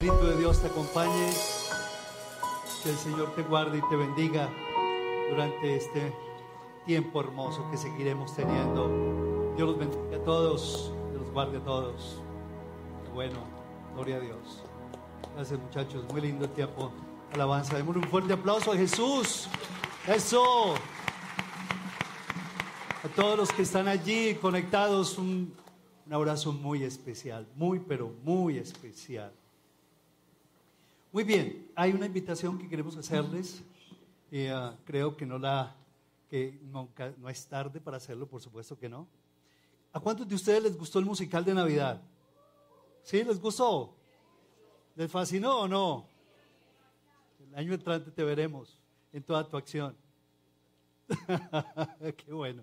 Espíritu de Dios te acompañe, que el Señor te guarde y te bendiga durante este tiempo hermoso que seguiremos teniendo. Dios los bendiga a todos, Dios los guarde a todos. Bueno, gloria a Dios. Gracias muchachos, muy lindo el tiempo. Alabanza, démosle un fuerte aplauso a Jesús. Eso. A todos los que están allí conectados, un abrazo muy especial, muy, pero muy especial. Muy bien, hay una invitación que queremos hacerles. y uh, creo que no la que no es tarde para hacerlo, por supuesto que no. ¿A cuántos de ustedes les gustó el musical de Navidad? ¿Sí? ¿Les gustó? ¿Les fascinó o no? El año entrante te veremos en toda tu acción. Qué bueno.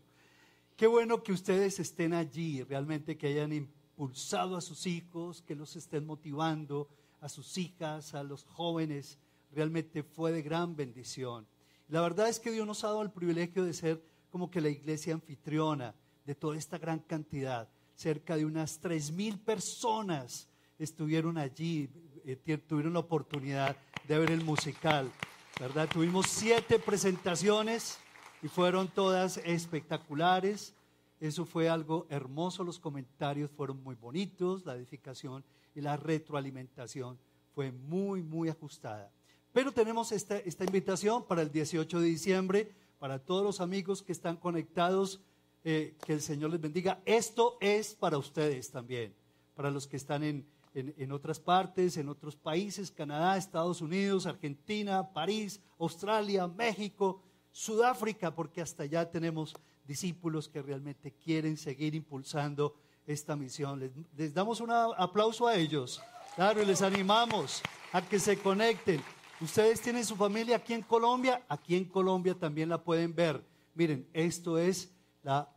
Qué bueno que ustedes estén allí, realmente que hayan impulsado a sus hijos, que los estén motivando, a sus hijas, a los jóvenes. Realmente fue de gran bendición. La verdad es que Dios nos ha dado el privilegio de ser como que la iglesia anfitriona de toda esta gran cantidad. Cerca de unas tres mil personas estuvieron allí, eh, tuvieron la oportunidad de ver el musical. ¿Verdad? Tuvimos siete presentaciones y fueron todas espectaculares. Eso fue algo hermoso, los comentarios fueron muy bonitos, la edificación y la retroalimentación fue muy, muy ajustada. Pero tenemos esta, esta invitación para el 18 de diciembre, para todos los amigos que están conectados, eh, que el Señor les bendiga. Esto es para ustedes también, para los que están en, en, en otras partes, en otros países, Canadá, Estados Unidos, Argentina, París, Australia, México, Sudáfrica, porque hasta allá tenemos discípulos que realmente quieren seguir impulsando esta misión. Les, damos un aplauso a ellos. Claro, y les animamos a que se conecten. Ustedes tienen su familia aquí en Colombia, aquí en Colombia también la pueden ver. Miren, esto es la,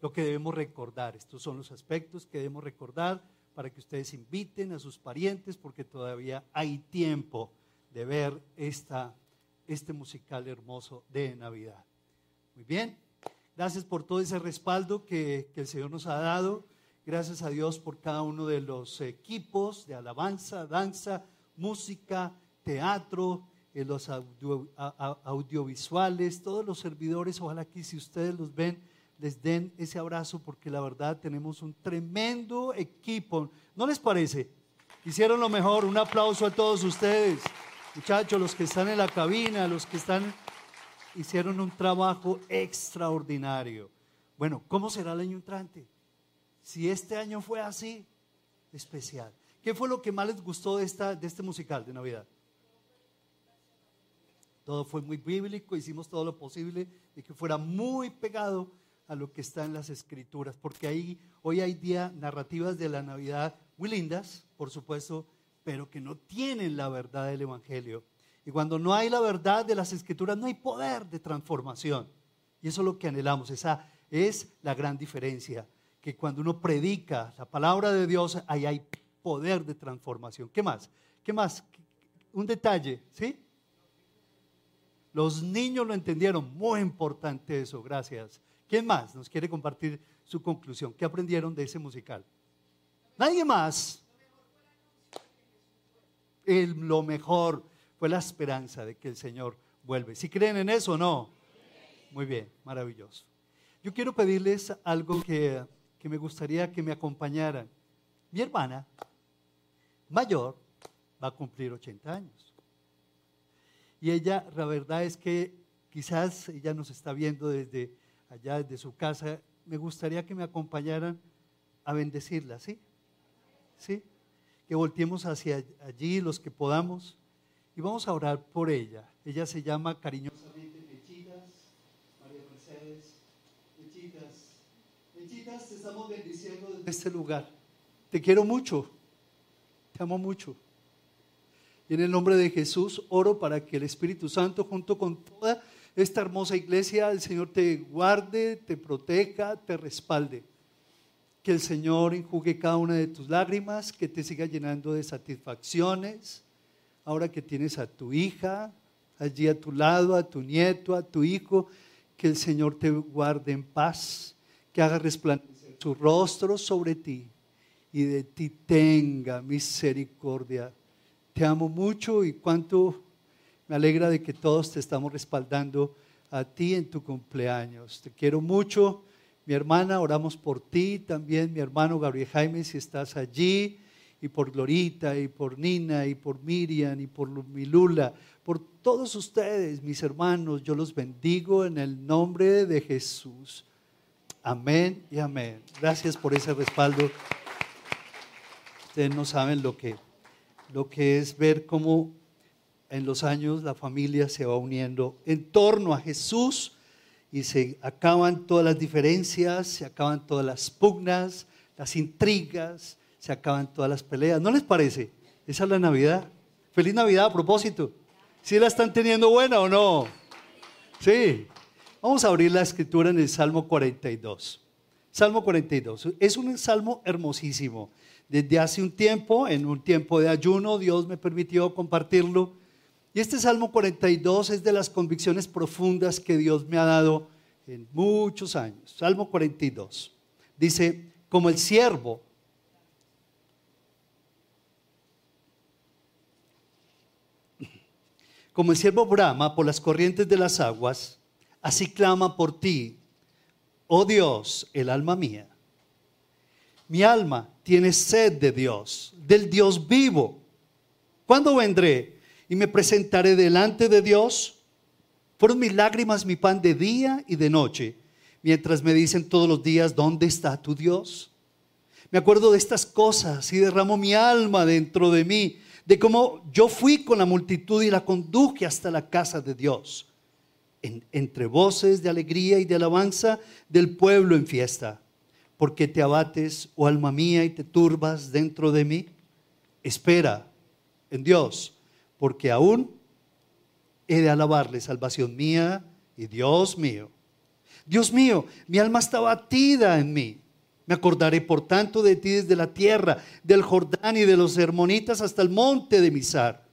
lo que debemos recordar. Estos son los aspectos que debemos recordar para que ustedes inviten a sus parientes, porque todavía hay tiempo de ver esta este musical hermoso de Navidad. Muy bien, gracias por todo ese respaldo que, el Señor nos ha dado. Gracias a Dios por cada uno de los equipos de alabanza, danza, música, teatro, eh, los audio, audiovisuales, todos los servidores. Ojalá que si ustedes los ven, les den ese abrazo porque la verdad tenemos un tremendo equipo. ¿No les parece? Hicieron lo mejor. Un aplauso a todos ustedes. Muchachos, los que están en la cabina, los que están, hicieron un trabajo extraordinario. Bueno, ¿cómo será el año entrante? Si este año fue así, especial. ¿Qué fue lo que más les gustó de, esta, de este musical de Navidad? Todo fue muy bíblico, hicimos todo lo posible de que fuera muy pegado a lo que está en las escrituras, porque ahí hoy hay día narrativas de la Navidad muy lindas, por supuesto, pero que no tienen la verdad del Evangelio. Y cuando no hay la verdad de las Escrituras, no hay poder de transformación. Y eso es lo que anhelamos. Esa es la gran diferencia. Que cuando uno predica la palabra de Dios, ahí hay poder de transformación. ¿Qué más? ¿Qué más? Un detalle, ¿sí? Los niños lo entendieron. Muy importante eso, gracias. ¿Quién más nos quiere compartir su conclusión? ¿Qué aprendieron de ese musical? Nadie más el, lo mejor la esperanza de que el Señor vuelve. ¿Si creen en eso o no? Muy bien, maravilloso. Yo quiero pedirles algo que, que me gustaría que me acompañaran. Mi hermana mayor va a cumplir 80 años. Y ella, la verdad es que quizás ella nos está viendo desde allá, desde su casa. Me gustaría que me acompañaran a bendecirla, ¿sí? ¿Sí? que volteemos hacia allí los que podamos y vamos a orar por ella. Ella se llama cariñosamente Mechitas, María Mercedes, Mechitas. Mechitas, te estamos bendiciendo desde este lugar. Te quiero mucho, te amo mucho. Y en el nombre de Jesús oro para que el Espíritu Santo junto con toda esta hermosa iglesia, el Señor te guarde, te proteja, te respalde que el Señor enjugue cada una de tus lágrimas, que te siga llenando de satisfacciones. Ahora que tienes a tu hija allí a tu lado, a tu nieto, a tu hijo, que el Señor te guarde en paz, que haga resplandecer su rostro sobre ti y de ti tenga misericordia. Te amo mucho y cuánto me alegra de que todos te estamos respaldando a ti en tu cumpleaños. Te quiero mucho. Mi hermana, oramos por ti, también mi hermano Gabriel Jaime, si estás allí, y por Glorita, y por Nina, y por Miriam, y por Milula, por todos ustedes, mis hermanos, yo los bendigo en el nombre de Jesús. Amén y amén. Gracias por ese respaldo. Ustedes no saben lo que, lo que es ver cómo en los años la familia se va uniendo en torno a Jesús y se acaban todas las diferencias, se acaban todas las pugnas, las intrigas, se acaban todas las peleas. ¿No les parece? Esa es la Navidad. Feliz Navidad a propósito. ¿Sí la están teniendo buena o no? Sí. Vamos a abrir la escritura en el Salmo 42. Salmo 42. Es un salmo hermosísimo. Desde hace un tiempo, en un tiempo de ayuno, Dios me permitió compartirlo y este Salmo 42 es de las convicciones profundas que Dios me ha dado en muchos años. Salmo 42 dice, como el siervo como el siervo brama por las corrientes de las aguas, así clama por ti, oh Dios, el alma mía. Mi alma tiene sed de Dios, del Dios vivo. ¿Cuándo vendré? y me presentaré delante de Dios. Fueron mis lágrimas mi pan de día y de noche, mientras me dicen todos los días, ¿dónde está tu Dios? Me acuerdo de estas cosas y derramo mi alma dentro de mí, de cómo yo fui con la multitud y la conduje hasta la casa de Dios, entre voces de alegría y de alabanza del pueblo en fiesta. porque te abates, oh alma mía, y te turbas dentro de mí? Espera en Dios porque aún he de alabarle, salvación mía y Dios mío. Dios mío, mi alma está batida en mí. Me acordaré por tanto de ti desde la tierra, del Jordán y de los hermonitas hasta el monte de Misar.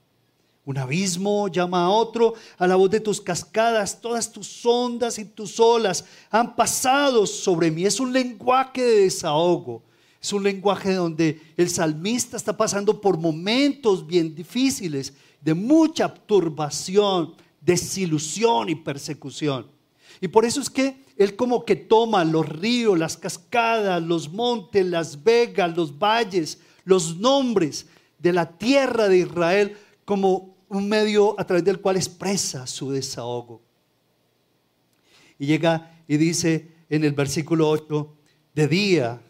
Un abismo llama a otro a la voz de tus cascadas, todas tus ondas y tus olas han pasado sobre mí. Es un lenguaje de desahogo. Es un lenguaje donde el salmista está pasando por momentos bien difíciles de mucha turbación, desilusión y persecución. Y por eso es que él como que toma los ríos, las cascadas, los montes, las vegas, los valles, los nombres de la tierra de Israel como un medio a través del cual expresa su desahogo. Y llega y dice en el versículo 8, de día,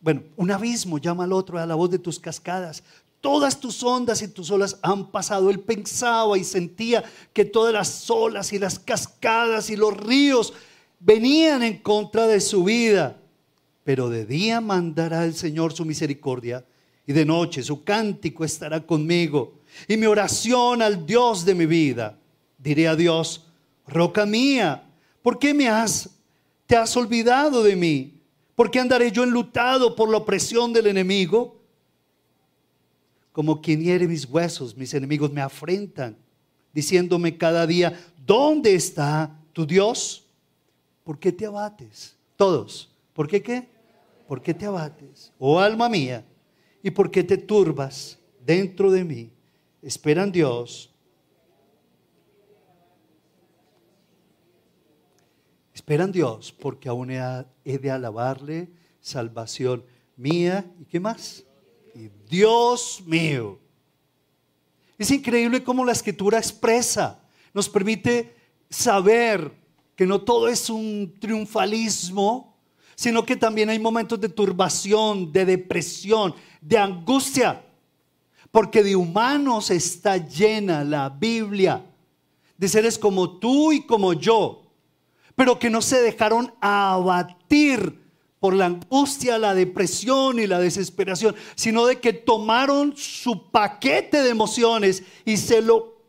bueno, un abismo llama al otro a la voz de tus cascadas, Todas tus ondas y tus olas han pasado. Él pensaba y sentía que todas las olas y las cascadas y los ríos venían en contra de su vida. Pero de día mandará el Señor su misericordia y de noche su cántico estará conmigo y mi oración al Dios de mi vida. Diré a Dios, roca mía, ¿por qué me has, te has olvidado de mí? ¿Por qué andaré yo enlutado por la opresión del enemigo? Como quien hiere mis huesos, mis enemigos me afrentan, diciéndome cada día, ¿dónde está tu Dios? ¿Por qué te abates? Todos. ¿Por qué qué? ¿Por qué te abates? Oh alma mía, ¿y por qué te turbas dentro de mí? Esperan Dios. Esperan Dios porque aún he de alabarle salvación mía. ¿Y qué más? Dios mío. Es increíble cómo la escritura expresa, nos permite saber que no todo es un triunfalismo, sino que también hay momentos de turbación, de depresión, de angustia, porque de humanos está llena la Biblia, de seres como tú y como yo, pero que no se dejaron abatir por la angustia, la depresión y la desesperación, sino de que tomaron su paquete de emociones y se lo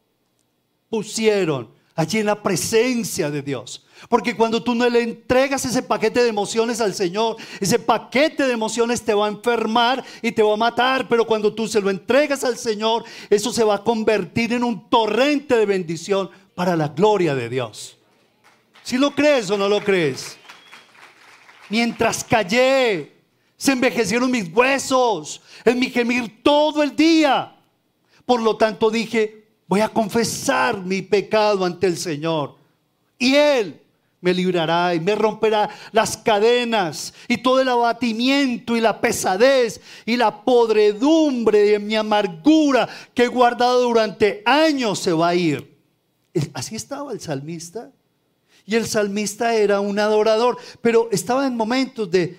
pusieron allí en la presencia de Dios. Porque cuando tú no le entregas ese paquete de emociones al Señor, ese paquete de emociones te va a enfermar y te va a matar. Pero cuando tú se lo entregas al Señor, eso se va a convertir en un torrente de bendición para la gloria de Dios. Si lo crees o no lo crees. Mientras callé, Se envejecieron mis huesos, en mi gemir todo el día. Por lo tanto dije, voy a confesar mi pecado ante el Señor. Y Él me librará y me romperá las cadenas y todo el abatimiento y la pesadez y la podredumbre de mi amargura que he guardado durante años se va a ir. Así estaba el salmista. Y el salmista era un adorador, pero estaba en momentos de,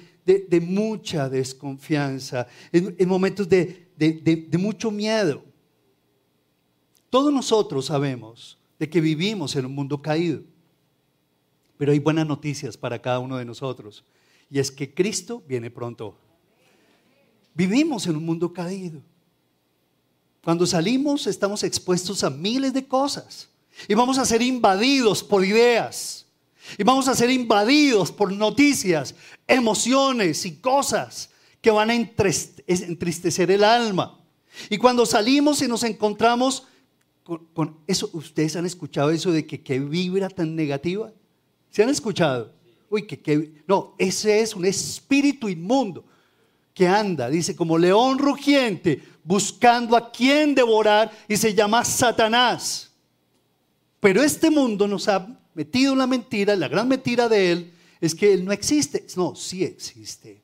mucha desconfianza, en, momentos de, de mucho miedo. Todos nosotros sabemos de que vivimos en un mundo caído. Pero hay buenas noticias para cada uno de nosotros. Y es que Cristo viene pronto. Vivimos en un mundo caído. Cuando salimos estamos expuestos a miles de cosas. Y vamos a ser invadidos por ideas. Y vamos a ser invadidos por noticias, emociones y cosas que van a entristecer el alma. Y cuando salimos y nos encontramos con, eso, ustedes han escuchado eso de que qué vibra tan negativa. ¿Se han escuchado? Uy, que, no, ese es un espíritu inmundo que anda, dice, como león rugiente, buscando a quien devorar y se llama Satanás. Pero este mundo nos ha metido la mentira, la gran mentira de él es que él no existe. No, sí existe.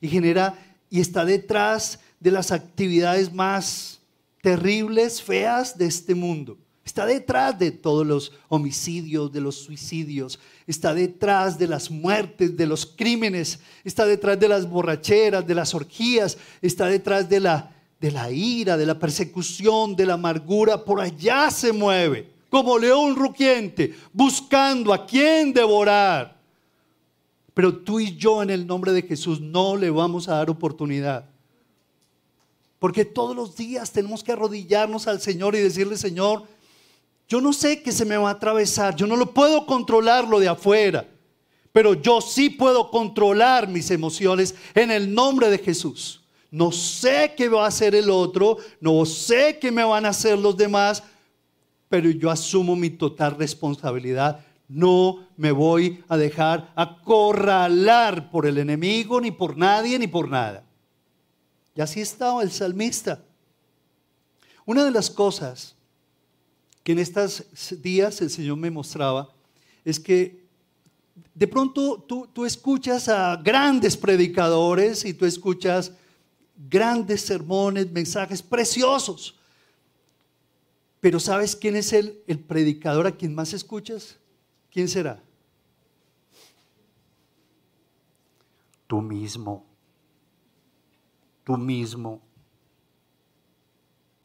Y genera y está detrás de las actividades más terribles, feas de este mundo. Está detrás de todos los homicidios, de los suicidios, está detrás de las muertes, de los crímenes, está detrás de las borracheras, de las orgías, está detrás de la, de la ira, de la persecución, de la amargura. Por allá se mueve, como león rugiente, buscando a quien devorar. Pero tú y yo en el nombre de Jesús no le vamos a dar oportunidad. Porque todos los días tenemos que arrodillarnos al Señor y decirle, Señor, yo no sé qué se me va a atravesar, yo no lo puedo controlar lo de afuera, pero yo sí puedo controlar mis emociones en el nombre de Jesús. No sé qué va a hacer el otro, no sé qué me van a hacer los demás, pero yo asumo mi total responsabilidad. No me voy a dejar acorralar por el enemigo, ni por nadie, ni por nada. Y así estaba el salmista. Una de las cosas que en estos días el Señor me mostraba es que de pronto tú, tú escuchas a grandes predicadores y tú escuchas grandes sermones, mensajes preciosos. Pero ¿sabes quién es el, el predicador a quien más escuchas? ¿Quién será? Tú mismo. Tú mismo.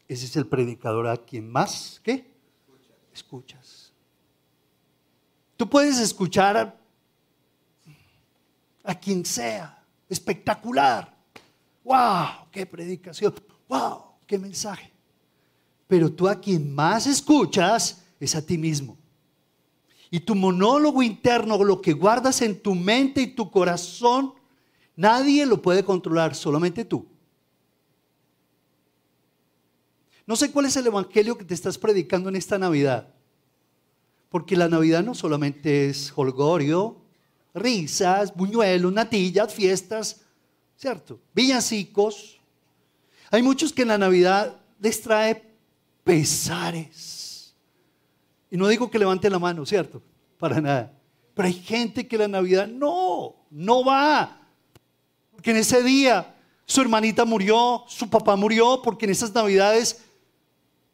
Ese es el predicador a quien más, ¿qué? escuchas. Tú puedes escuchar a, quien sea, espectacular. ¡Wow! ¡Qué predicación! ¡Wow! ¡Qué mensaje! Pero tú a quien más escuchas es a ti mismo. Y tu monólogo interno, lo que guardas en tu mente y tu corazón, nadie lo puede controlar, solamente tú. No sé cuál es el evangelio que te estás predicando en esta Navidad. Porque la Navidad no solamente es holgorio, risas, buñuelos, natillas, fiestas, ¿cierto? Villancicos. Hay muchos que en la Navidad les trae pesares. Y no digo que levanten la mano, ¿cierto? Para nada. Pero hay gente que la Navidad no, no va. Porque en ese día su hermanita murió, su papá murió, porque en esas Navidades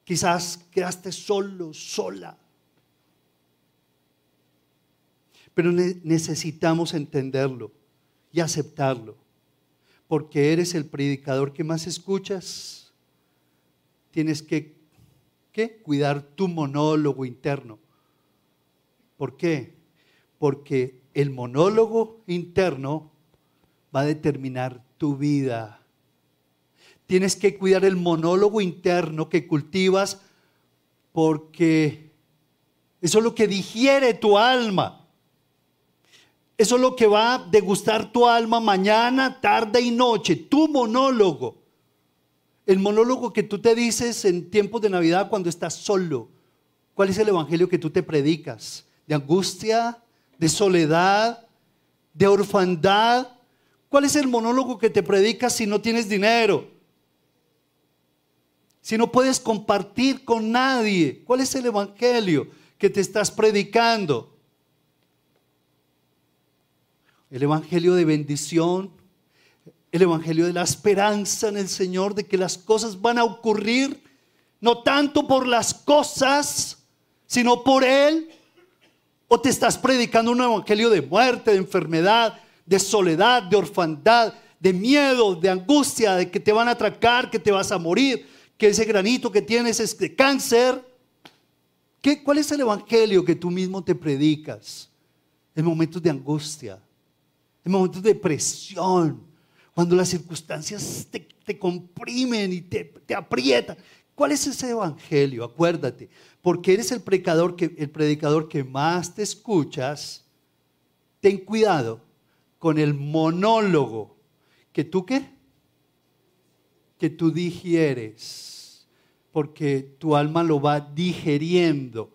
Quizás quedaste solo, sola. Pero necesitamos entenderlo y aceptarlo. Porque eres el predicador que más escuchas. Tienes que cuidar tu monólogo interno. ¿Por qué? Porque el monólogo interno va a determinar tu vida Tienes que cuidar el monólogo interno que cultivas porque eso es lo que digiere tu alma. Eso es lo que va a degustar tu alma mañana, tarde y noche. Tu monólogo. El monólogo que tú te dices en tiempos de Navidad cuando estás solo. ¿Cuál es el evangelio que tú te predicas? ¿De angustia? ¿De soledad? ¿De orfandad? ¿Cuál es el monólogo que te predicas si no tienes dinero? Si no puedes compartir con nadie, ¿cuál es el evangelio que te estás predicando? El evangelio de bendición, el evangelio de la esperanza en el Señor, de que las cosas van a ocurrir, no tanto por las cosas, sino por Él. O te estás predicando un evangelio de muerte, de enfermedad, de soledad, de orfandad, de miedo, de angustia, de que te van a atracar, que te vas a morir, que ese granito que tienes es de cáncer. ¿Qué, ¿Cuál es el evangelio que tú mismo te predicas en momentos de angustia, en momentos de presión, cuando las circunstancias te, comprimen y te, aprietan? ¿Cuál es ese evangelio? Acuérdate, porque eres el predicador que, el predicador que más te escuchas. Ten cuidado con el monólogo que tú qué? Que tú digieres, porque tu alma lo va digeriendo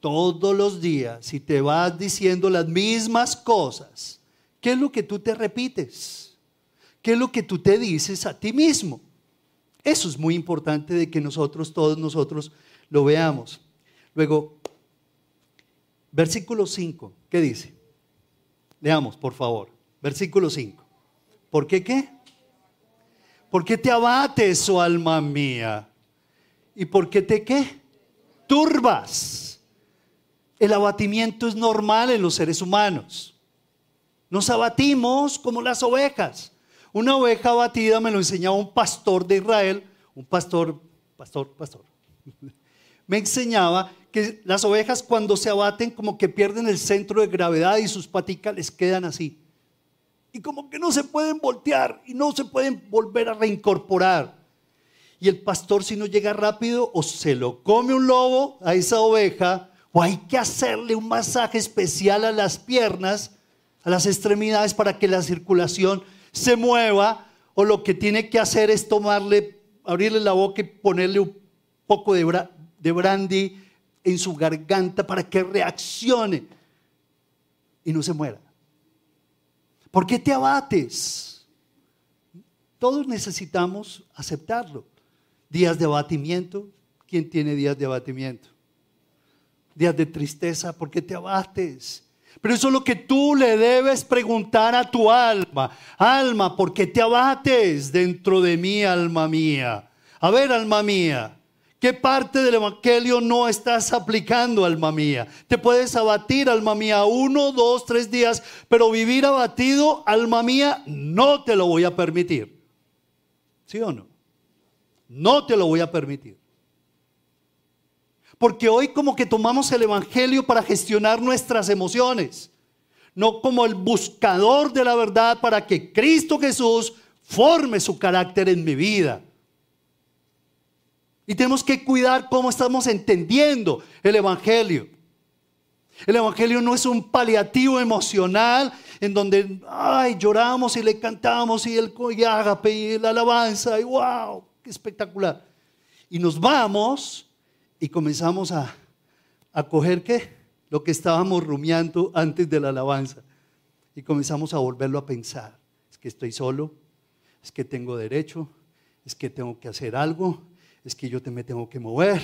todos los días y te vas diciendo las mismas cosas. ¿Qué es lo que tú te repites? ¿Qué es lo que tú te dices a ti mismo? Eso es muy importante de que nosotros, todos nosotros, lo veamos. Luego, versículo 5, ¿qué dice? Leamos, por favor. Versículo 5. ¿Por qué qué? ¿Por qué te abates, oh alma mía? ¿Y por qué te qué? Turbas. El abatimiento es normal en los seres humanos. Nos abatimos como las ovejas. Una oveja abatida me lo enseñaba un pastor de Israel, un pastor, pastor, pastor. Me enseñaba que las ovejas cuando se abaten como que pierden el centro de gravedad y sus paticas les quedan así y como que no se pueden voltear y no se pueden volver a reincorporar. Y el pastor si no llega rápido o se lo come un lobo a esa oveja o hay que hacerle un masaje especial a las piernas, a las extremidades para que la circulación se mueva o lo que tiene que hacer es tomarle, abrirle la boca y ponerle un poco de, brandy en su garganta para que reaccione y no se muera. ¿Por qué te abates? Todos necesitamos aceptarlo. Días de abatimiento. ¿Quién tiene días de abatimiento? Días de tristeza. ¿Por qué te abates? Pero eso es lo que tú le debes preguntar a tu alma. Alma, ¿por qué te abates dentro de mí, alma mía? A ver, alma mía, ¿Qué parte del Evangelio no estás aplicando, alma mía? Te puedes abatir, alma mía, uno, dos, tres días, pero vivir abatido, alma mía, no te lo voy a permitir. ¿Sí o no? No te lo voy a permitir. Porque hoy como que tomamos el Evangelio para gestionar nuestras emociones, no como el buscador de la verdad para que Cristo Jesús forme su carácter en mi vida. Y tenemos que cuidar cómo estamos entendiendo el Evangelio. El Evangelio no es un paliativo emocional en donde, ay, lloramos y le cantamos y el ágape y la alabanza y wow, qué espectacular. Y nos vamos y comenzamos a, a coger qué? Lo que estábamos rumiando antes de la alabanza. Y comenzamos a volverlo a pensar. Es que estoy solo, es que tengo derecho, es que tengo que hacer algo, es que yo me tengo que mover,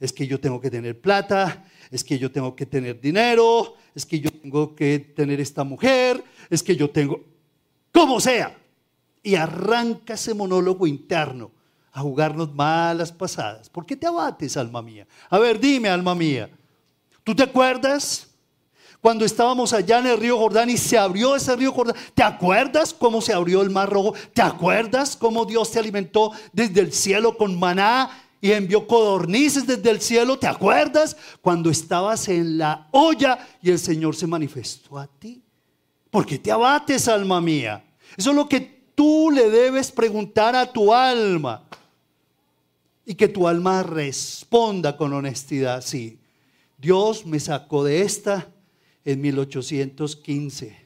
es que yo tengo que tener plata, es que yo tengo que tener dinero, es que yo tengo que tener esta mujer, es que yo tengo, como sea. Y arranca ese monólogo interno a jugarnos malas pasadas. ¿Por qué te abates, alma mía? A ver, dime, alma mía, ¿tú te acuerdas? cuando estábamos allá en el río Jordán y se abrió ese río Jordán. ¿Te acuerdas cómo se abrió el mar rojo? ¿Te acuerdas cómo Dios te alimentó desde el cielo con maná y envió codornices desde el cielo? ¿Te acuerdas cuando estabas en la olla y el Señor se manifestó a ti? ¿Por qué te abates, alma mía? Eso es lo que tú le debes preguntar a tu alma. Y que tu alma responda con honestidad, sí. Dios me sacó de esta en 1815.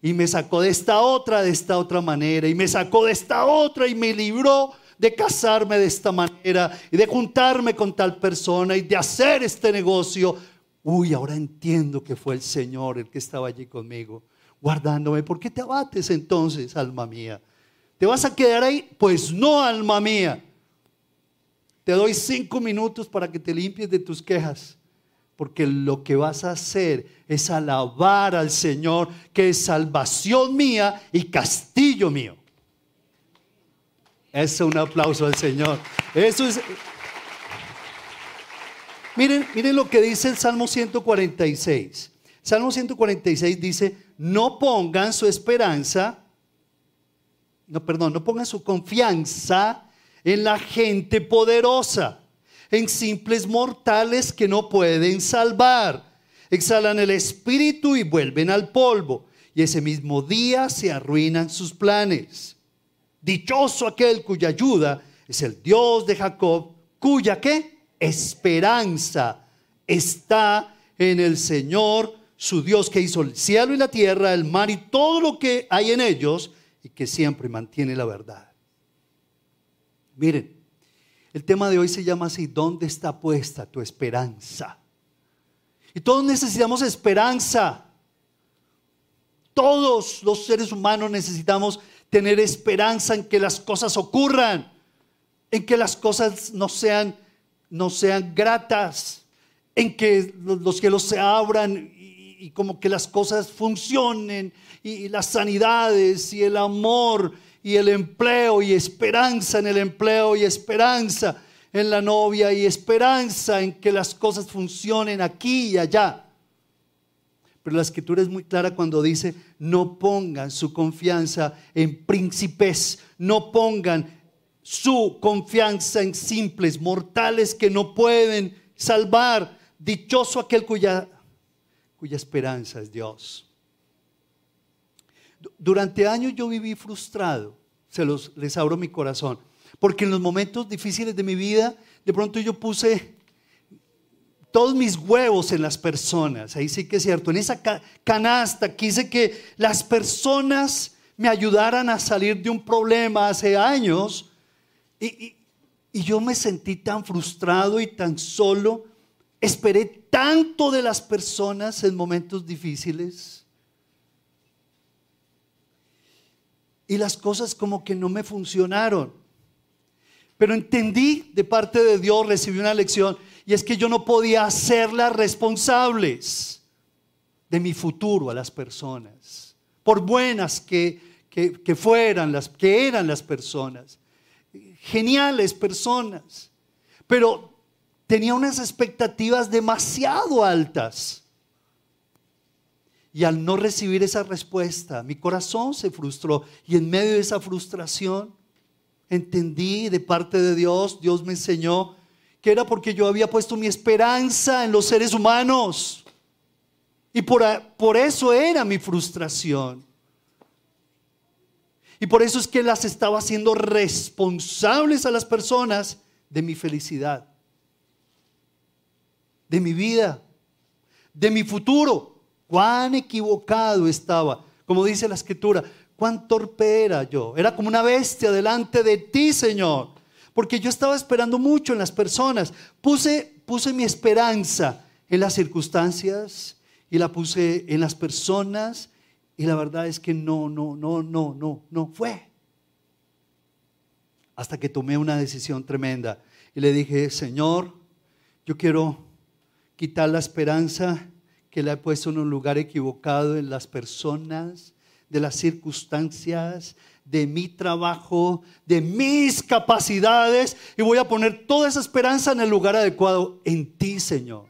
Y me sacó de esta otra, de esta otra manera. Y me sacó de esta otra y me libró de casarme de esta manera y de juntarme con tal persona y de hacer este negocio. Uy, ahora entiendo que fue el Señor el que estaba allí conmigo. guardándome. ¿Por qué te abates entonces, alma mía? ¿Te vas a quedar ahí? Pues no, alma mía. Te doy cinco minutos para que te limpies de tus quejas, porque lo que vas a hacer es alabar al Señor, que es salvación mía y castillo mío. Eso, un aplauso al Señor. Eso es. Miren, miren lo que dice el Salmo 146. Salmo 146 dice, no pongan su esperanza, no, perdón, no pongan su confianza en la gente poderosa, en simples mortales que no pueden salvar. Exhalan el espíritu y vuelven al polvo, y ese mismo día se arruinan sus planes. Dichoso aquel cuya ayuda es el Dios de Jacob, cuya qué? Esperanza está en el Señor, su Dios que hizo el cielo y la tierra, el mar y todo lo que hay en ellos y que siempre mantiene la verdad. Miren, el tema de hoy se llama así, ¿dónde está puesta tu esperanza? Y todos necesitamos esperanza. Todos los seres humanos necesitamos tener esperanza en que las cosas ocurran, en que las cosas no sean, no sean gratas, en que los cielos se abran y, como que las cosas funcionen y, las sanidades y el amor y el empleo y esperanza en el empleo y esperanza en la novia y esperanza en que las cosas funcionen aquí y allá. Pero la escritura es muy clara cuando dice, no pongan su confianza en príncipes, no pongan su confianza en simples mortales que no pueden salvar. Dichoso aquel cuya, cuya esperanza es Dios. Durante años yo viví frustrado, se los les abro mi corazón, porque en los momentos difíciles de mi vida, de pronto yo puse todos mis huevos en las personas, ahí sí que es cierto, en esa canasta quise que las personas me ayudaran a salir de un problema hace años. Y, y yo me sentí tan frustrado y tan solo, esperé tanto de las personas en momentos difíciles y las cosas como que no me funcionaron. Pero entendí de parte de Dios, recibí una lección y es que yo no podía hacerlas responsables de mi futuro a las personas, por buenas que, que, fueran las que eran las personas, geniales personas, pero tenía unas expectativas demasiado altas. Y al no recibir esa respuesta, mi corazón se frustró. Y en medio de esa frustración, entendí de parte de Dios, Dios me enseñó que era porque yo había puesto mi esperanza en los seres humanos. Y por, por eso era mi frustración. Y por eso es que las estaba haciendo responsables a las personas de mi felicidad, de mi vida, de mi futuro. Cuán equivocado estaba. Como dice la escritura, cuán torpe era yo. Era como una bestia delante de ti, Señor porque yo estaba esperando mucho en las personas. Puse, puse mi esperanza en las circunstancias y la puse en las personas y la verdad es que no, no, no, no, no, no fue. Hasta que tomé una decisión tremenda y le dije, Señor, yo quiero quitar la esperanza que le he puesto en un lugar equivocado en las personas, de las circunstancias, de mi trabajo, de mis capacidades y voy a poner toda esa esperanza en el lugar adecuado, en ti, Señor.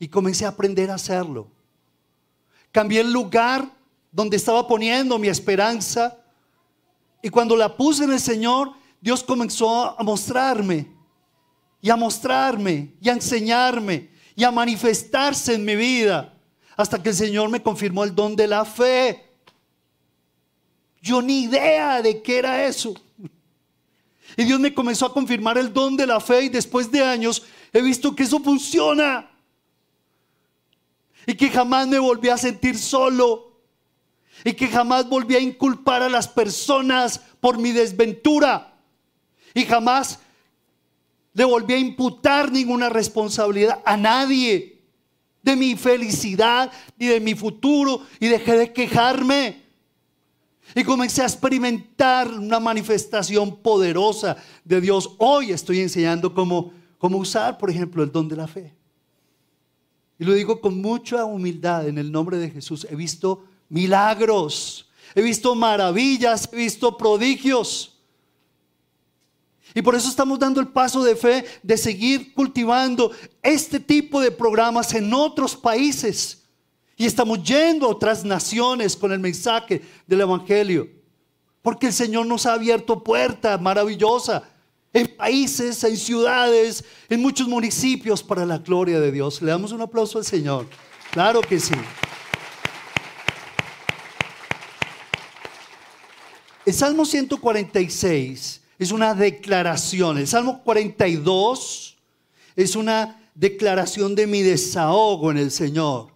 Y comencé a aprender a hacerlo. Cambié el lugar donde estaba poniendo mi esperanza y cuando la puse en el Señor, Dios comenzó a mostrarme y a mostrarme y a enseñarme y a manifestarse en mi vida hasta que el Señor me confirmó el don de la fe. Yo ni idea de qué era eso. Y Dios me comenzó a confirmar el don de la fe y después de años he visto que eso funciona. Y que jamás me volví a sentir solo. Y que jamás volví a inculpar a las personas por mi desventura. Y jamás le volví a imputar ninguna responsabilidad a nadie. de mi felicidad y de mi futuro y dejé de quejarme. Y comencé a experimentar una manifestación poderosa de Dios. Hoy estoy enseñando cómo, cómo usar, por ejemplo, el don de la fe. Y lo digo con mucha humildad en el nombre de Jesús. He visto milagros, he visto maravillas, he visto prodigios. Y por eso estamos dando el paso de fe de seguir cultivando este tipo de programas en otros países. Y estamos yendo a otras naciones con el mensaje del Evangelio. Porque el Señor nos ha abierto puertas maravillosas en países, en ciudades, en muchos municipios para la gloria de Dios. Le damos un aplauso al Señor. Claro que sí. El Salmo 146 es una declaración. El Salmo 42 es una declaración de mi desahogo en el Señor.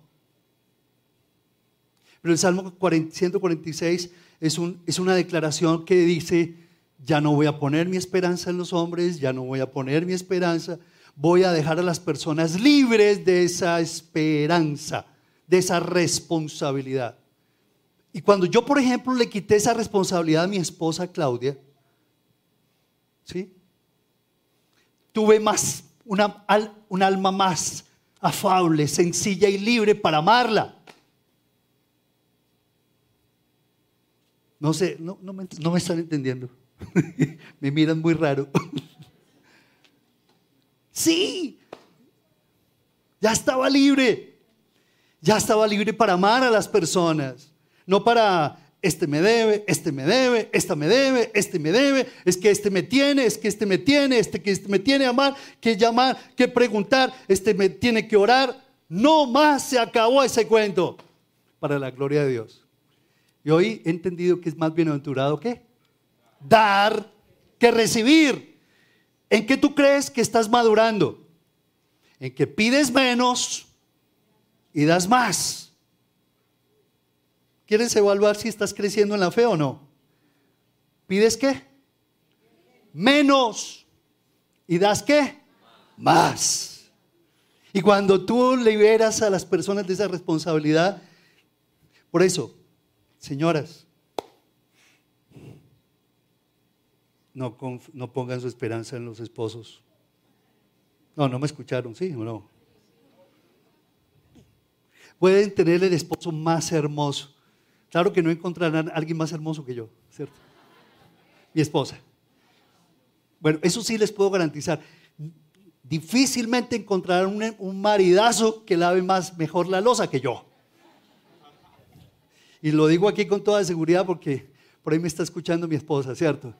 Pero el Salmo 146 es, es una declaración que dice, ya no voy a poner mi esperanza en los hombres, ya no voy a poner mi esperanza, voy a dejar a las personas libres de esa esperanza, de esa responsabilidad. Y cuando yo, por ejemplo, le quité esa responsabilidad a mi esposa Claudia, ¿sí? Tuve más, una, un alma más afable, sencilla y libre para amarla. No sé, no, no, me, no me están entendiendo. me miran muy raro. sí, ya estaba libre. Ya estaba libre para amar a las personas, no para este me debe, este me debe, esta me debe, este me debe, es que este me tiene, es que este me tiene, este que este me tiene amar, que llamar, que preguntar, este me tiene que orar. No más se acabó ese cuento para la gloria de Dios. Y hoy he entendido que es más bienaventurado que dar que recibir. ¿En qué tú crees que estás madurando? En que pides menos y das más. ¿Quieres evaluar si estás creciendo en la fe o no? ¿Pides qué? Menos. ¿Y das qué? Más. Y cuando tú liberas a las personas de esa responsabilidad, por eso, señoras, no, no pongan su esperanza en los esposos. No, no me escucharon, ¿sí o no? Pueden tener el esposo más hermoso, Claro que no encontrarán a alguien más hermoso que yo, ¿cierto? Mi esposa. Bueno, eso sí les puedo garantizar. Difícilmente encontrarán un, maridazo que lave más mejor la losa que yo. Y lo digo aquí con toda seguridad porque por ahí me está escuchando mi esposa, ¿cierto?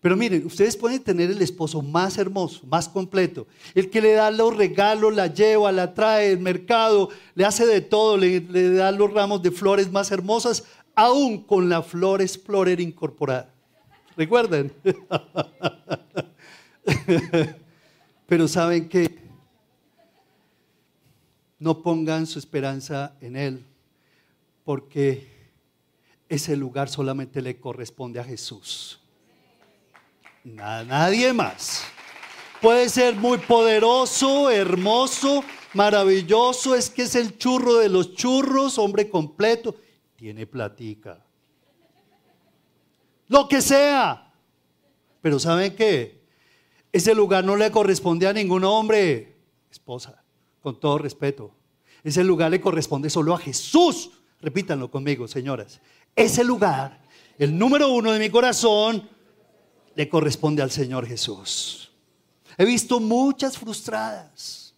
Pero miren, ustedes pueden tener el esposo más hermoso, más completo, el que le da los regalos, la lleva, la trae del mercado, le hace de todo, le, da los ramos de flores más hermosas, aún con la flor explorer incorporada. ¿Recuerden? Pero saben que no pongan su esperanza en Él, porque ese lugar solamente le corresponde a Jesús nadie más. Puede ser muy poderoso, hermoso, maravilloso, es que es el churro de los churros, hombre completo, tiene platica. Lo que sea. Pero ¿saben qué? Ese lugar no le corresponde a ningún hombre, esposa, con todo respeto. Ese lugar le corresponde solo a Jesús. Repítanlo conmigo, señoras. Ese lugar, el número uno de mi corazón, le corresponde al Señor Jesús. He visto muchas frustradas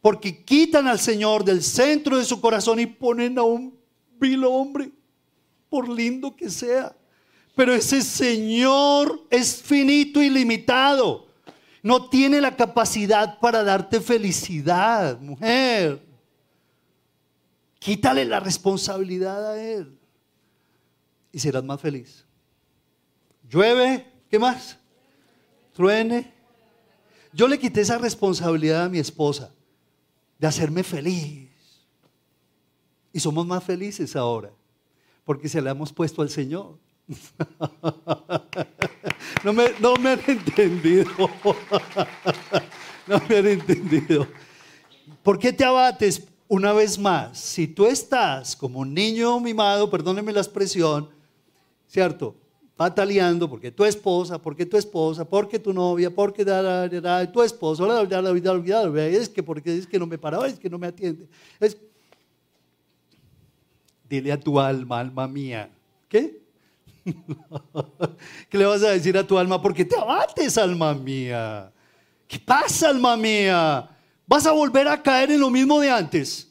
porque quitan al Señor del centro de su corazón y ponen a un vil hombre, por lindo que sea. Pero ese Señor es finito y limitado. No tiene la capacidad para darte felicidad, mujer. Quítale la responsabilidad a Él y serás más feliz. Llueve, ¿qué más? Truene. Yo le quité esa responsabilidad a mi esposa de hacerme feliz. Y somos más felices ahora, porque se la hemos puesto al Señor. No me, no me han entendido. No me han entendido. ¿Por qué te abates? Una vez más, si tú estás como un niño mimado, perdónenme la expresión, ¿cierto? Pataleando porque tu esposa, porque tu esposa, porque tu novia, porque da, da, tu esposo, es que porque es que no me paraba, es que no me atiende. Es... Dile a tu alma, alma mía, ¿qué? ¿Qué le vas a decir a tu alma? Porque te abates, alma mía. ¿Qué pasa, alma mía? vas a volver a caer en lo mismo de antes.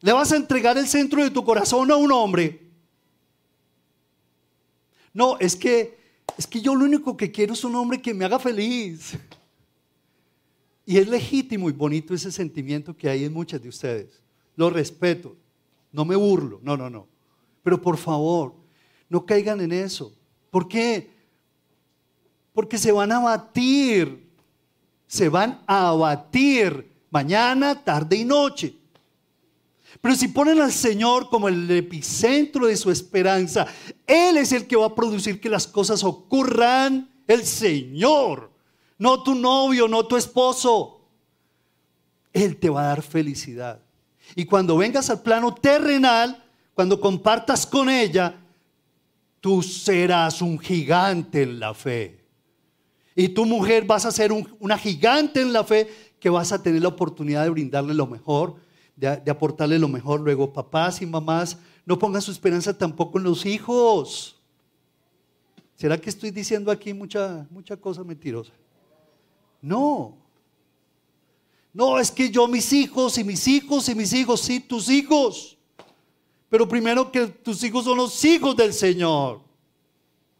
Le vas a entregar el centro de tu corazón a un hombre. No, es que es que yo lo único que quiero es un hombre que me haga feliz. Y es legítimo y bonito ese sentimiento que hay en muchas de ustedes. Lo respeto. No me burlo. No, no, no. Pero por favor, no caigan en eso. ¿Por qué? Porque se van a batir se van a abatir mañana, tarde y noche. Pero si ponen al Señor como el epicentro de su esperanza, Él es el que va a producir que las cosas ocurran. El Señor, no tu novio, no tu esposo. Él te va a dar felicidad. Y cuando vengas al plano terrenal, cuando compartas con ella, tú serás un gigante en la fe. Y tu mujer vas a ser una gigante en la fe que vas a tener la oportunidad de brindarle lo mejor, de, aportarle lo mejor. Luego, papás y mamás, no pongan su esperanza tampoco en los hijos. ¿Será que estoy diciendo aquí mucha, mucha cosa mentirosa? No. No, es que yo mis hijos y mis hijos y mis hijos, sí, tus hijos. Pero primero que tus hijos son los hijos del Señor,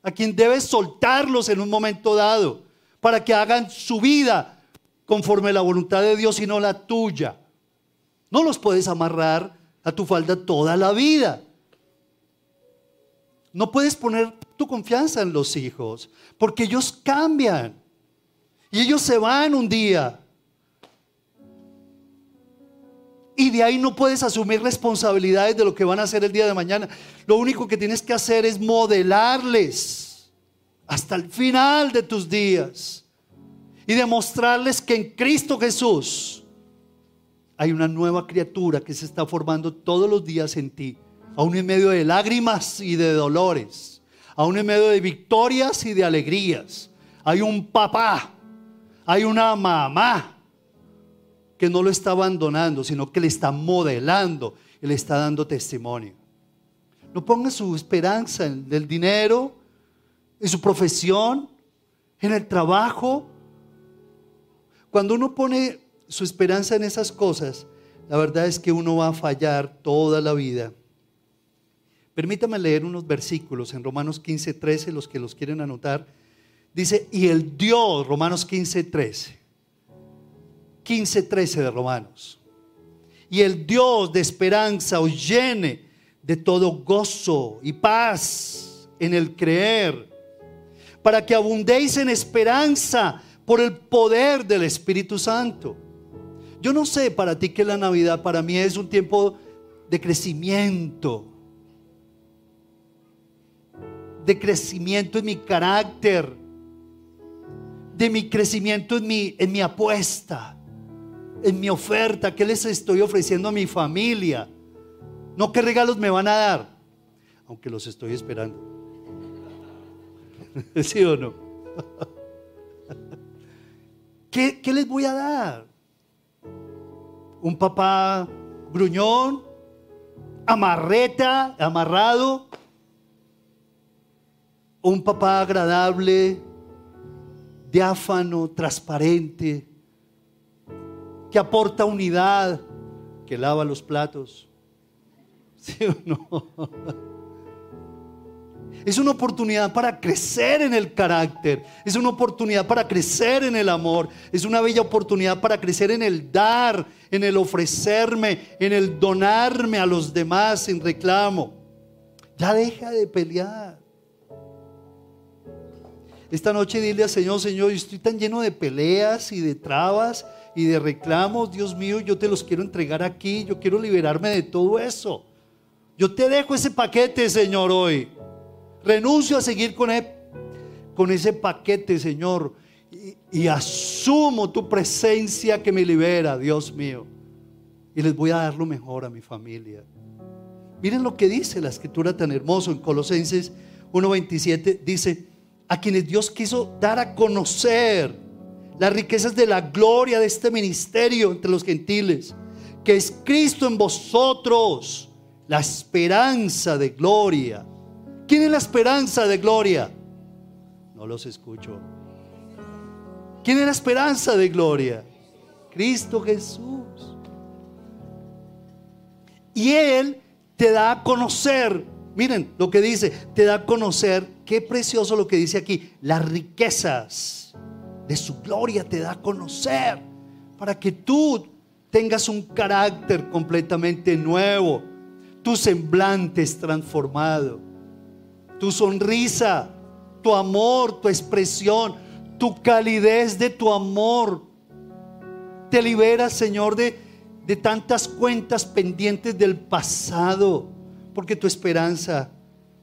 a quien debes soltarlos en un momento dado para que hagan su vida conforme la voluntad de Dios y no la tuya. No los puedes amarrar a tu falda toda la vida. No puedes poner tu confianza en los hijos, porque ellos cambian y ellos se van un día. Y de ahí no puedes asumir responsabilidades de lo que van a hacer el día de mañana. Lo único que tienes que hacer es modelarles hasta el final de tus días y demostrarles que en Cristo Jesús hay una nueva criatura que se está formando todos los días en ti, aún en medio de lágrimas y de dolores, aún en medio de victorias y de alegrías. Hay un papá, hay una mamá que no lo está abandonando, sino que le está modelando y le está dando testimonio. No ponga su esperanza en el dinero, en su profesión, en el trabajo. Cuando uno pone su esperanza en esas cosas, la verdad es que uno va a fallar toda la vida. Permítame leer unos versículos en Romanos 15, 13, los que los quieren anotar. Dice, y el Dios, Romanos 15, 13. 15, 13 de Romanos. Y el Dios de esperanza os llene de todo gozo y paz en el creer para que abundéis en esperanza por el poder del Espíritu Santo. Yo no sé para ti que la Navidad para mí es un tiempo de crecimiento, de crecimiento en mi carácter, de mi crecimiento en mi, en mi apuesta, en mi oferta, que les estoy ofreciendo a mi familia. No qué regalos me van a dar, aunque los estoy esperando. ¿Sí o no? ¿Qué, ¿Qué, les voy a dar? ¿Un papá gruñón? ¿Amarreta? ¿Amarrado? ¿Un papá agradable? diáfano, transparente, que aporta unidad, que lava los platos. ¿Sí o no? Es una oportunidad para crecer en el carácter. Es una oportunidad para crecer en el amor. Es una bella oportunidad para crecer en el dar, en el ofrecerme, en el donarme a los demás sin reclamo. Ya deja de pelear. Esta noche dile al Señor, Señor, yo estoy tan lleno de peleas y de trabas y de reclamos. Dios mío, yo te los quiero entregar aquí. Yo quiero liberarme de todo eso. Yo te dejo ese paquete, Señor, hoy. Renuncio a seguir con, con ese paquete, Señor. y, y asumo tu presencia que me libera, Dios mío. Y les voy a dar lo mejor a mi familia. Miren lo que dice la escritura tan hermoso en Colosenses 1.27. Dice, a quienes Dios quiso dar a conocer las riquezas de la gloria de este ministerio entre los gentiles, que es Cristo en vosotros, la esperanza de gloria. ¿Quién es la esperanza de gloria? No los escucho. ¿Quién es la esperanza de gloria? Cristo Jesús. Y Él te da a conocer, miren lo que dice, te da a conocer, qué precioso lo que dice aquí, las riquezas de su gloria te da a conocer, para que tú tengas un carácter completamente nuevo, tu semblante es transformado, tu sonrisa, tu amor, tu expresión, tu calidez de tu amor, te libera, Señor, de de tantas cuentas pendientes del pasado, porque tu esperanza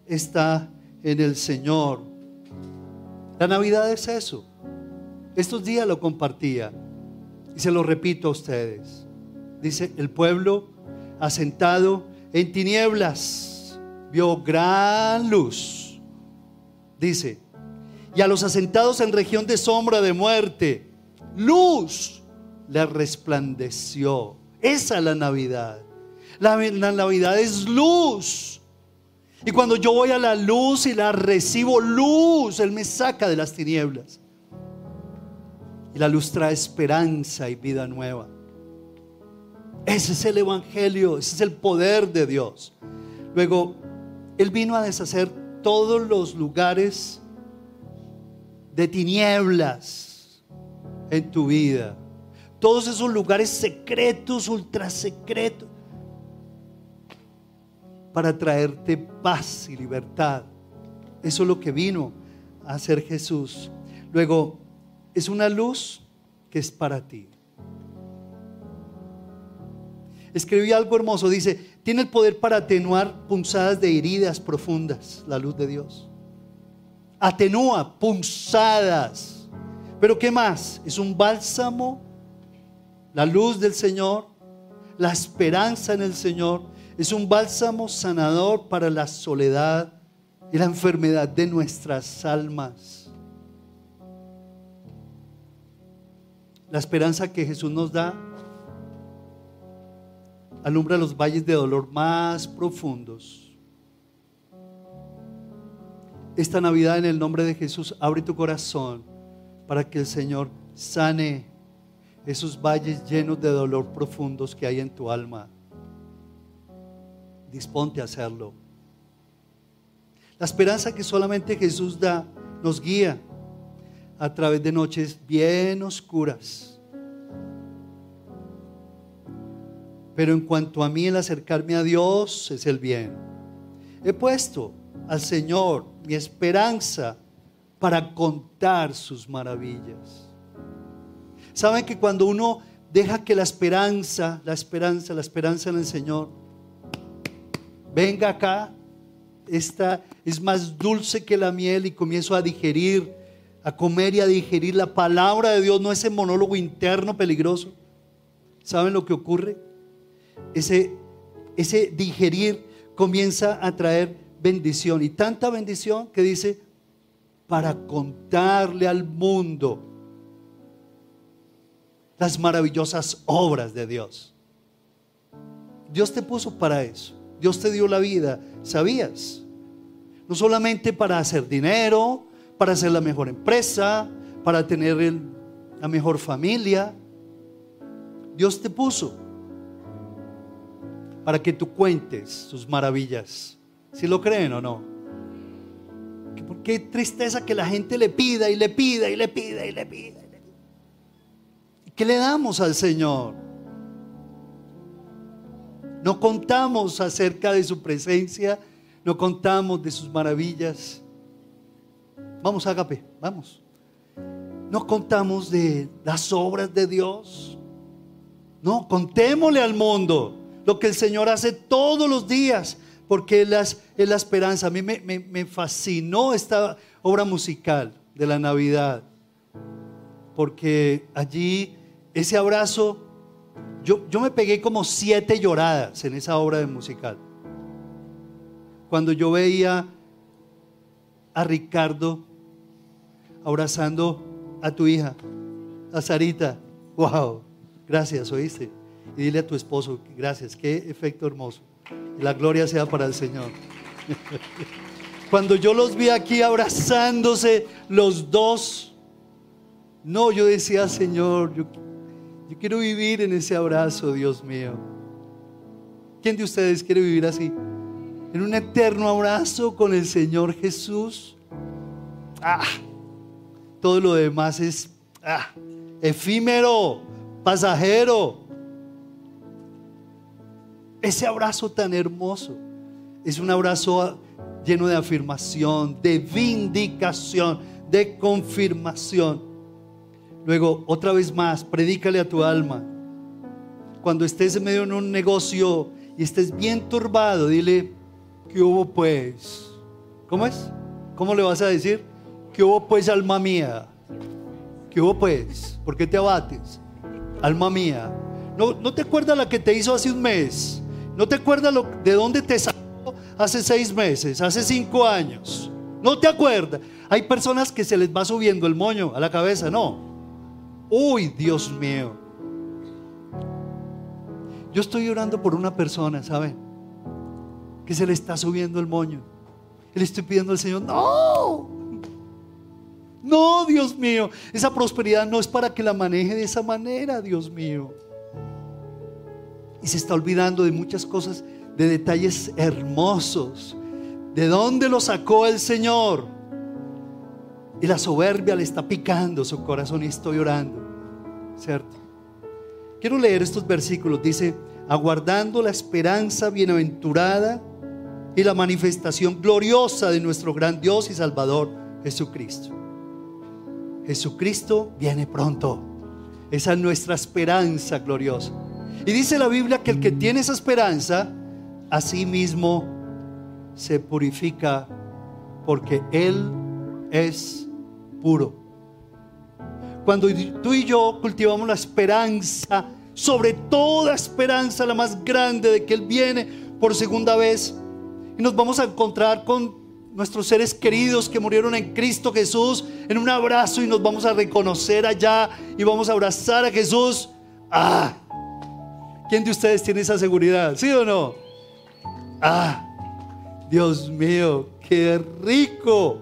está en el Señor. La Navidad es eso. Estos días lo compartía y se lo repito a ustedes. Dice, el pueblo asentado en tinieblas vio gran luz. Dice, y a los asentados en región de sombra de muerte, luz le resplandeció. Esa es la Navidad. La, Navidad es luz. Y cuando yo voy a la luz y la recibo luz, Él me saca de las tinieblas. Y la luz trae esperanza y vida nueva. Ese es el Evangelio, ese es el poder de Dios. Luego, Él vino a deshacer todos los lugares de tinieblas en tu vida todos esos lugares secretos, ultra secretos, para traerte paz y libertad. Eso es lo que vino a hacer Jesús. Luego, es una luz que es para ti. Escribí algo hermoso, dice, tiene el poder para atenuar punzadas de heridas profundas, la luz de Dios. Atenúa punzadas. Pero ¿qué más? Es un bálsamo la luz del Señor, la esperanza en el Señor, es un bálsamo sanador para la soledad y la enfermedad de nuestras almas. La esperanza que Jesús nos da alumbra los valles de dolor más profundos. Esta Navidad en el nombre de Jesús abre tu corazón para que el Señor sane esos valles llenos de dolor profundos que hay en tu alma. Disponte a hacerlo. La esperanza que solamente Jesús da nos guía a través de noches bien oscuras. Pero en cuanto a mí el acercarme a Dios es el bien. He puesto al Señor mi esperanza para contar sus maravillas. Saben que cuando uno deja que la esperanza, la esperanza, la esperanza en el Señor, venga acá, esta es más dulce que la miel y comienzo a digerir, a comer y a digerir la palabra de Dios, no ese monólogo interno peligroso. ¿Saben lo que ocurre? Ese, ese digerir comienza a traer bendición y tanta bendición que dice, para contarle al mundo las maravillosas obras de Dios. Dios te puso para eso. Dios te dio la vida, ¿sabías? No solamente para hacer dinero, para hacer la mejor empresa, para tener la mejor familia. Dios te puso para que tú cuentes sus maravillas. Si lo creen o no. Qué tristeza que la gente le pida y le pida y le pida y le pida. ¿Qué le damos al Señor? No contamos acerca de su presencia, no contamos de sus maravillas. Vamos, Agape, vamos. No contamos de las obras de Dios. No, contémosle al mundo lo que el Señor hace todos los días, porque es la, esperanza. A mí me fascinó esta obra musical de la Navidad porque allí ese abrazo, yo, yo me pegué como siete lloradas en esa obra de musical. Cuando yo veía a Ricardo abrazando a tu hija, a Sarita, wow, gracias, oíste. Y dile a tu esposo, gracias, qué efecto hermoso. La gloria sea para el Señor. Cuando yo los vi aquí abrazándose los dos, no, yo decía, Señor, yo, quiero vivir en ese abrazo, Dios mío. ¿Quién de ustedes quiere vivir así? En un eterno abrazo con el Señor Jesús. Ah, todo lo demás es ah, efímero, pasajero. Ese abrazo tan hermoso es un abrazo lleno de afirmación, de vindicación, de confirmación. Luego, otra vez más, predícale a tu alma. Cuando estés en medio de un negocio y estés bien turbado, dile, ¿qué hubo pues? ¿Cómo es? ¿Cómo le vas a decir? ¿Qué hubo pues, alma mía? ¿Qué hubo pues? ¿Por qué te abates? Alma mía. ¿No, no te acuerdas la que te hizo hace un mes? ¿No te acuerdas de dónde te sacó hace seis meses, hace cinco años? ¿No te acuerdas? Hay personas que se les va subiendo el moño a la cabeza, no. Uy, Dios mío. Yo estoy orando por una persona, ¿saben? Que se le está subiendo el moño. Le estoy pidiendo al Señor, no. No, Dios mío. Esa prosperidad no es para que la maneje de esa manera, Dios mío y se está olvidando de muchas cosas, de detalles hermosos. ¿De dónde lo sacó el Señor? Y la soberbia le está picando su corazón y estoy orando. ¿Cierto? Quiero leer estos versículos. Dice, aguardando la esperanza bienaventurada y la manifestación gloriosa de nuestro gran Dios y Salvador Jesucristo. Jesucristo viene pronto. Esa es nuestra esperanza gloriosa. Y dice la Biblia que el que tiene esa esperanza, a sí mismo se purifica porque Él es puro. Cuando tú y yo cultivamos la esperanza, sobre toda esperanza, la más grande de que Él viene por segunda vez, y nos vamos a encontrar con nuestros seres queridos que murieron en Cristo Jesús en un abrazo y nos vamos a reconocer allá y vamos a abrazar a Jesús. Ah, ¿Quién de ustedes tiene esa seguridad? ¿Sí o no? Ah, Dios mío, qué rico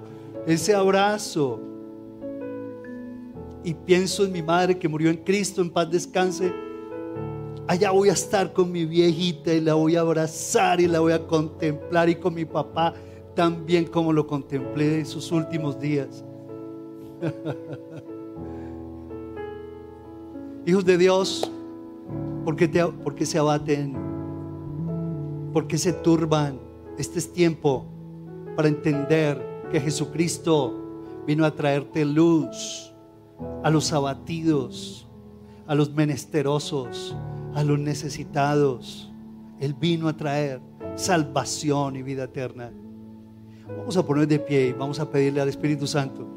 ese abrazo. Y pienso en mi madre que murió en Cristo, en paz descanse. Allá voy a estar con mi viejita y la voy a abrazar y la voy a contemplar y con mi papá también como lo contemplé en sus últimos días. Hijos de Dios, ¿Por qué, se abaten? ¿Por qué se turban? Este es tiempo para entender que Jesucristo vino a traerte luz a los abatidos, a los menesterosos, a los necesitados. Él vino a traer salvación y vida eterna. Vamos a poner de pie y vamos a pedirle al Espíritu Santo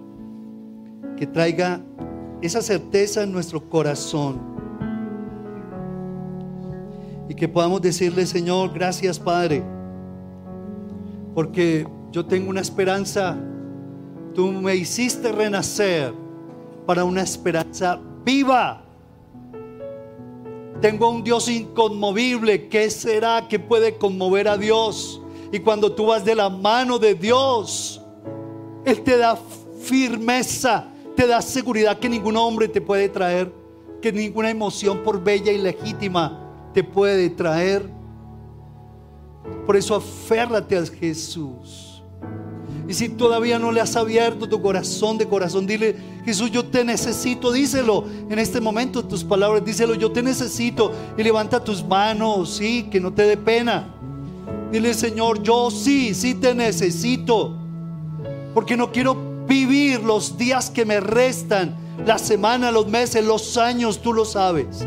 que traiga esa certeza en nuestro corazón y que podamos decirle, Señor, gracias Padre, porque yo tengo una esperanza, tú me hiciste renacer para una esperanza viva. Tengo un Dios inconmovible. ¿Qué será que puede conmover a Dios? Y cuando tú vas de la mano de Dios, Él te da firmeza, te da seguridad que ningún hombre te puede traer, que ninguna emoción por bella y legítima te puede traer. Por eso aférrate a Jesús. Y si todavía no le has abierto tu corazón de corazón, dile, Jesús, yo te necesito, díselo en este momento, tus palabras, díselo, yo te necesito. Y levanta tus manos, sí, que no te dé pena. Dile, Señor, yo sí, sí te necesito. Porque no quiero vivir los días que me restan, la semana, los meses, los años, tú lo sabes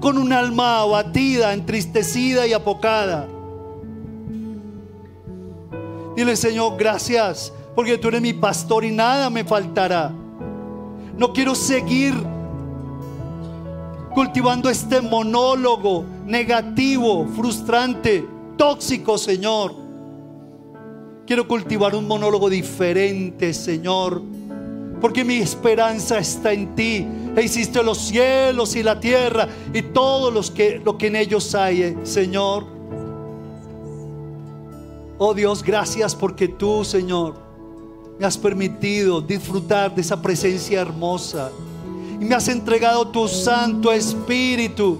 con un alma abatida, entristecida y apocada. Dile, Señor, gracias, porque tú eres mi pastor y nada me faltará. No quiero seguir cultivando este monólogo negativo, frustrante, tóxico, Señor. Quiero cultivar un monólogo diferente, Señor, porque mi esperanza está en ti. E hiciste los cielos y la tierra y todo los que, lo que en ellos hay, eh, Señor. Oh Dios, gracias porque tú, Señor, me has permitido disfrutar de esa presencia hermosa y me has entregado tu Santo Espíritu.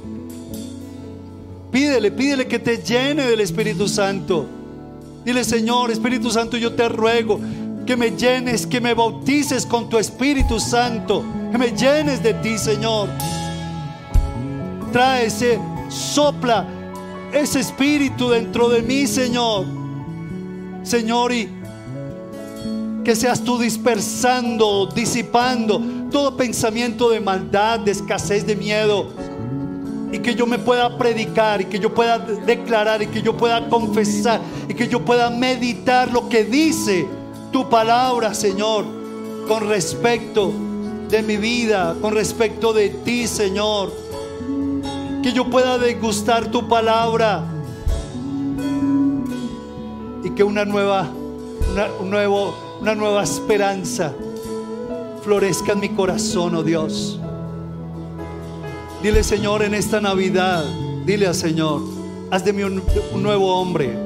Pídele, pídele que te llene del Espíritu Santo. Dile, Señor, Espíritu Santo, yo te ruego que me llenes, que me bautices con tu Espíritu Santo, que me llenes de ti, Señor. Trae ese, sopla ese espíritu dentro de mí, Señor. Señor, y que seas tú dispersando, disipando todo pensamiento de maldad, de escasez, de miedo. Y que yo me pueda predicar, y que yo pueda declarar, y que yo pueda confesar, y que yo pueda meditar lo que dice tu palabra, Señor, con respecto de mi vida, con respecto de ti, Señor. Que yo pueda degustar tu palabra y que una nueva, un nuevo una nueva esperanza florezca en mi corazón, oh Dios. Dile, Señor, en esta Navidad, dile al Señor, haz de mí un nuevo hombre,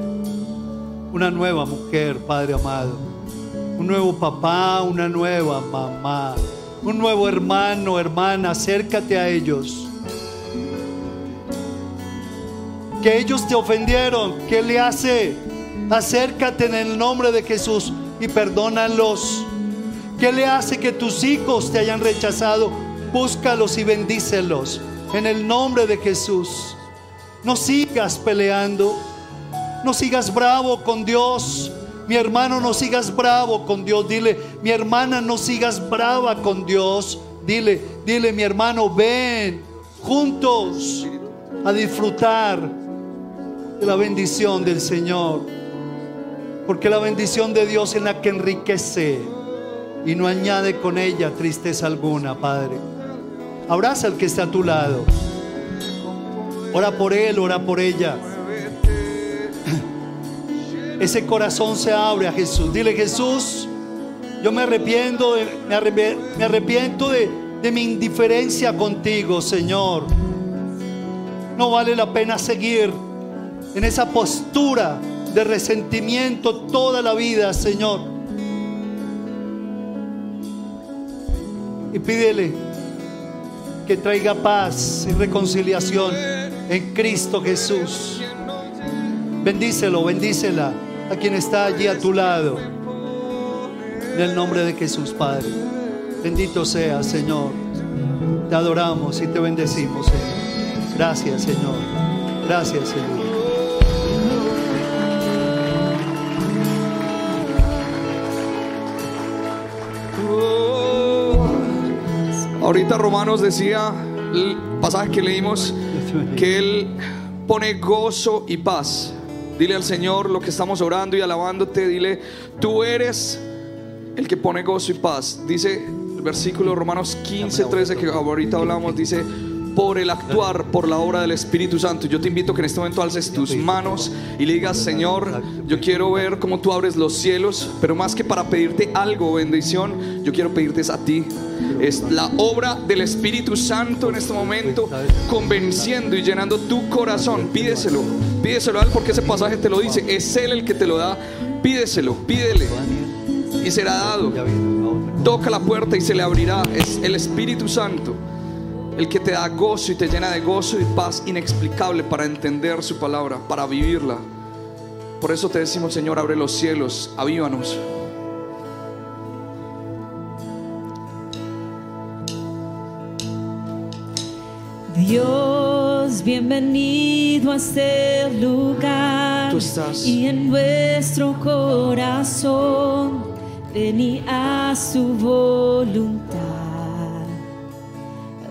una nueva mujer, Padre amado, un nuevo papá, una nueva mamá, un nuevo hermano, hermana, acércate a ellos. Que ellos te ofendieron, ¿qué le hace? Acércate en el nombre de Jesús y perdónalos. ¿Qué le hace que tus hijos te hayan rechazado? Búscalos y bendícelos en el nombre de Jesús. No sigas peleando, no sigas bravo con Dios. Mi hermano, no sigas bravo con Dios. Dile, mi hermana, no sigas brava con Dios. Dile, dile, mi hermano, ven juntos a disfrutar de la bendición del Señor. Porque la bendición de Dios es la que enriquece y no añade con ella tristeza alguna, Padre. Abraza al que está a tu lado. Ora por él, ora por ella. Ese corazón se abre a Jesús. Dile, Jesús, yo me arrepiento, de, me, arrepiento de, de mi indiferencia contigo, Señor. No vale la pena seguir en esa postura de resentimiento toda la vida, Señor. Y pídele que traiga paz y reconciliación en Cristo Jesús. Bendícelo, bendícela a quien está allí a tu lado. En el nombre de Jesús, Padre. Bendito sea, Señor. Te adoramos y te bendecimos, Señor. Gracias, Señor. Gracias, Señor. Ahorita Romanos decía, el pasaje que leímos, que Él pone gozo y paz. Dile al Señor lo que estamos orando y alabándote, dile, tú eres el que pone gozo y paz. Dice el versículo Romanos 15, 13 que ahorita hablamos, dice, por el actuar, por la obra del Espíritu Santo. Yo te invito que en este momento alces tus manos y le digas, Señor, yo quiero ver cómo tú abres los cielos, pero más que para pedirte algo, bendición, yo quiero pedirte a ti. Es la obra del Espíritu Santo en este momento, convenciendo y llenando tu corazón. Pídeselo, pídeselo a Él porque ese pasaje te lo dice. Es Él el que te lo da. Pídeselo, pídele y será dado. Toca la puerta y se le abrirá. Es el Espíritu Santo el que te da gozo y te llena de gozo y paz inexplicable para entender su palabra, para vivirla. Por eso te decimos, Señor, abre los cielos, avívanos. Dios, bienvenido a este lugar. Y en nuestro corazón, vení a su voluntad.